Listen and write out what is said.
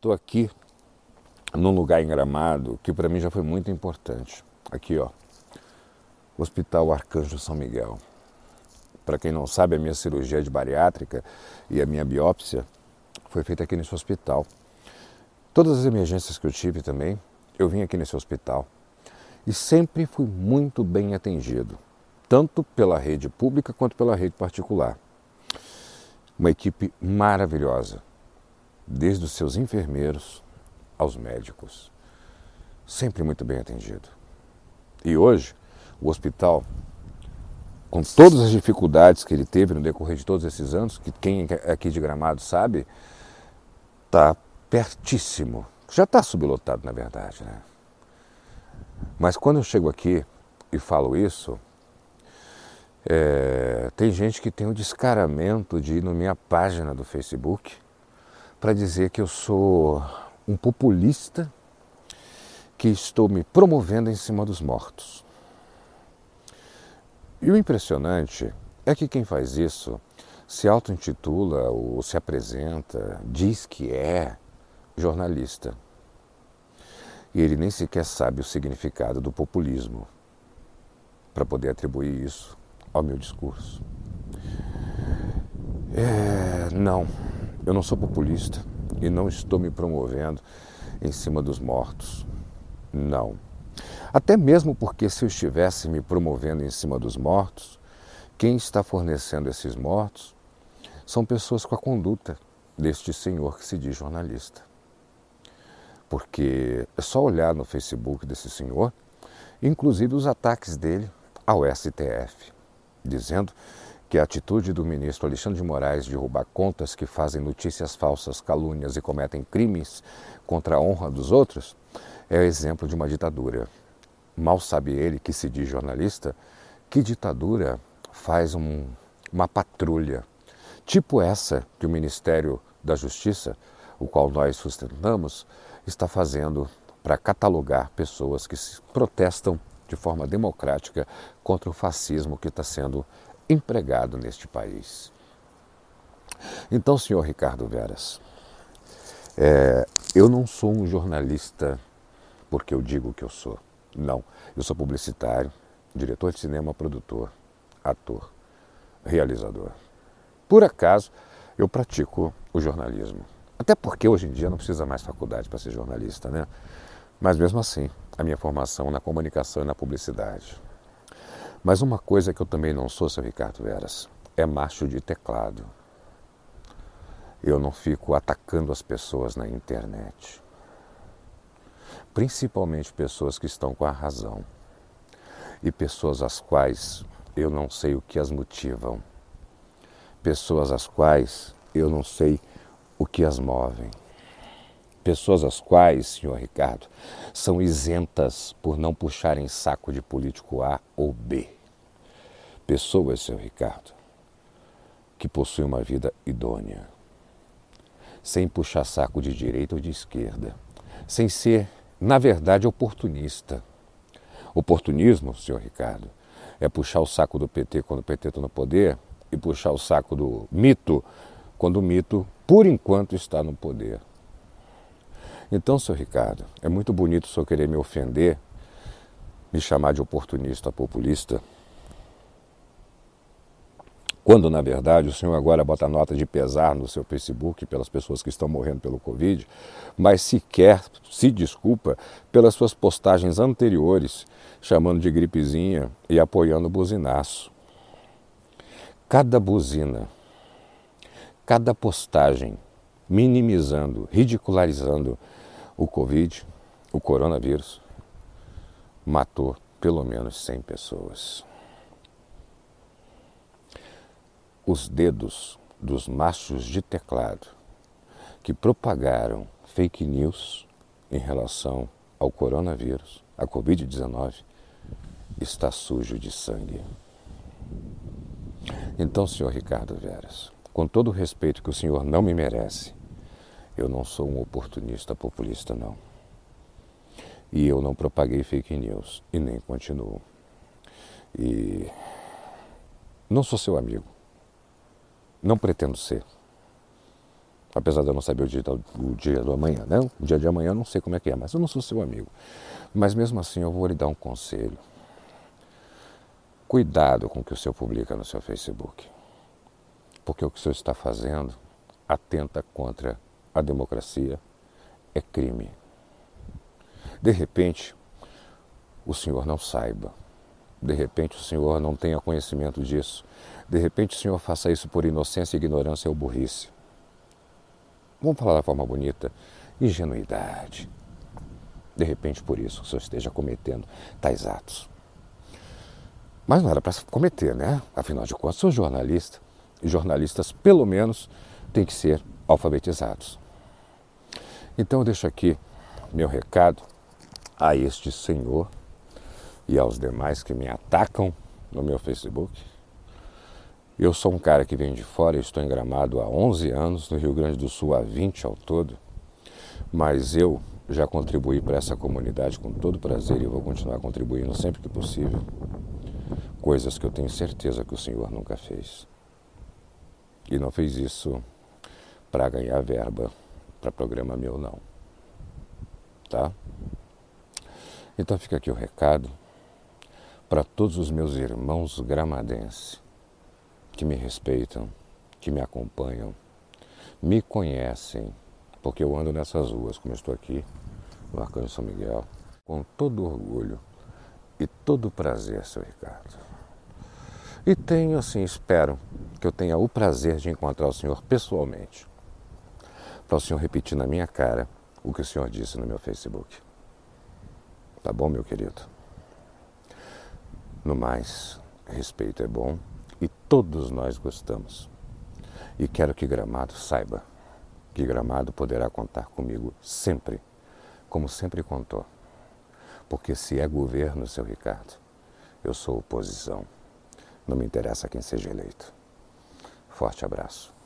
Estou aqui num lugar em Gramado que para mim já foi muito importante. Aqui, ó, Hospital Arcanjo São Miguel. Para quem não sabe, a minha cirurgia de bariátrica e a minha biópsia foi feita aqui nesse hospital. Todas as emergências que eu tive também, eu vim aqui nesse hospital e sempre fui muito bem atendido, tanto pela rede pública quanto pela rede particular. Uma equipe maravilhosa, desde os seus enfermeiros aos médicos. Sempre muito bem atendido. E hoje, o hospital, com todas as dificuldades que ele teve no decorrer de todos esses anos, que quem é aqui de Gramado sabe, está pertíssimo. Já está sublotado, na verdade. Né? Mas quando eu chego aqui e falo isso, é, tem gente que tem o descaramento de ir na minha página do Facebook para dizer que eu sou um populista que estou me promovendo em cima dos mortos. E o impressionante é que quem faz isso se auto-intitula ou se apresenta, diz que é jornalista. E ele nem sequer sabe o significado do populismo para poder atribuir isso ao meu discurso. É, não, eu não sou populista e não estou me promovendo em cima dos mortos. Não. Até mesmo porque, se eu estivesse me promovendo em cima dos mortos, quem está fornecendo esses mortos são pessoas com a conduta deste senhor que se diz jornalista. Porque é só olhar no Facebook desse senhor, inclusive os ataques dele ao STF, dizendo que a atitude do ministro Alexandre de Moraes de roubar contas que fazem notícias falsas, calúnias e cometem crimes contra a honra dos outros é exemplo de uma ditadura. Mal sabe ele, que se diz jornalista, que ditadura faz um, uma patrulha, tipo essa que o Ministério da Justiça, o qual nós sustentamos, está fazendo para catalogar pessoas que protestam de forma democrática contra o fascismo que está sendo empregado neste país. Então, senhor Ricardo Veras, é, eu não sou um jornalista porque eu digo que eu sou. Não, eu sou publicitário, diretor de cinema, produtor, ator, realizador. Por acaso, eu pratico o jornalismo. Até porque hoje em dia não precisa mais faculdade para ser jornalista, né? Mas mesmo assim, a minha formação na comunicação e na publicidade. Mas uma coisa que eu também não sou, seu Ricardo Veras, é macho de teclado. Eu não fico atacando as pessoas na internet. Principalmente pessoas que estão com a razão. E pessoas às quais eu não sei o que as motivam. Pessoas às quais eu não sei o que as movem. Pessoas as quais, senhor Ricardo, são isentas por não puxarem saco de político A ou B. Pessoas, senhor Ricardo, que possuem uma vida idônea, sem puxar saco de direita ou de esquerda, sem ser, na verdade, oportunista. Oportunismo, senhor Ricardo, é puxar o saco do PT quando o PT está no poder e puxar o saco do mito quando o mito, por enquanto, está no poder. Então, senhor Ricardo, é muito bonito o senhor querer me ofender, me chamar de oportunista populista, quando na verdade o senhor agora bota nota de pesar no seu Facebook pelas pessoas que estão morrendo pelo Covid, mas sequer se desculpa pelas suas postagens anteriores, chamando de gripezinha e apoiando o buzinaço. Cada buzina, cada postagem minimizando, ridicularizando o Covid, o coronavírus, matou pelo menos 100 pessoas. Os dedos dos machos de teclado que propagaram fake news em relação ao coronavírus, a Covid-19, está sujo de sangue. Então, senhor Ricardo Veras, com todo o respeito que o senhor não me merece, eu não sou um oportunista populista, não. E eu não propaguei fake news e nem continuo. E não sou seu amigo. Não pretendo ser. Apesar de eu não saber o dia, o dia do amanhã, né? O dia de amanhã eu não sei como é que é, mas eu não sou seu amigo. Mas mesmo assim eu vou lhe dar um conselho. Cuidado com o que o senhor publica no seu Facebook. Porque o que o senhor está fazendo atenta contra a democracia, é crime. De repente, o senhor não saiba. De repente, o senhor não tenha conhecimento disso. De repente, o senhor faça isso por inocência, ignorância ou burrice. Vamos falar da forma bonita? Ingenuidade. De repente, por isso, o senhor esteja cometendo tais atos. Mas não era para cometer, né? Afinal de contas, sou jornalista. E jornalistas, pelo menos, têm que ser alfabetizados. Então eu deixo aqui meu recado a este senhor e aos demais que me atacam no meu Facebook. Eu sou um cara que vem de fora, estou em Gramado há 11 anos, no Rio Grande do Sul há 20 ao todo, mas eu já contribuí para essa comunidade com todo prazer e vou continuar contribuindo sempre que possível. Coisas que eu tenho certeza que o Senhor nunca fez. E não fez isso para ganhar verba para programa meu, não. Tá? Então fica aqui o recado para todos os meus irmãos gramadenses que me respeitam, que me acompanham, me conhecem, porque eu ando nessas ruas, como estou aqui no Arcanjo São Miguel, com todo orgulho e todo prazer, seu Ricardo. E tenho, assim, espero que eu tenha o prazer de encontrar o senhor pessoalmente para o senhor repetir na minha cara o que o senhor disse no meu Facebook. Tá bom, meu querido? No mais, respeito é bom e todos nós gostamos. E quero que Gramado saiba que Gramado poderá contar comigo sempre, como sempre contou. Porque se é governo, seu Ricardo, eu sou oposição. Não me interessa quem seja eleito. Forte abraço.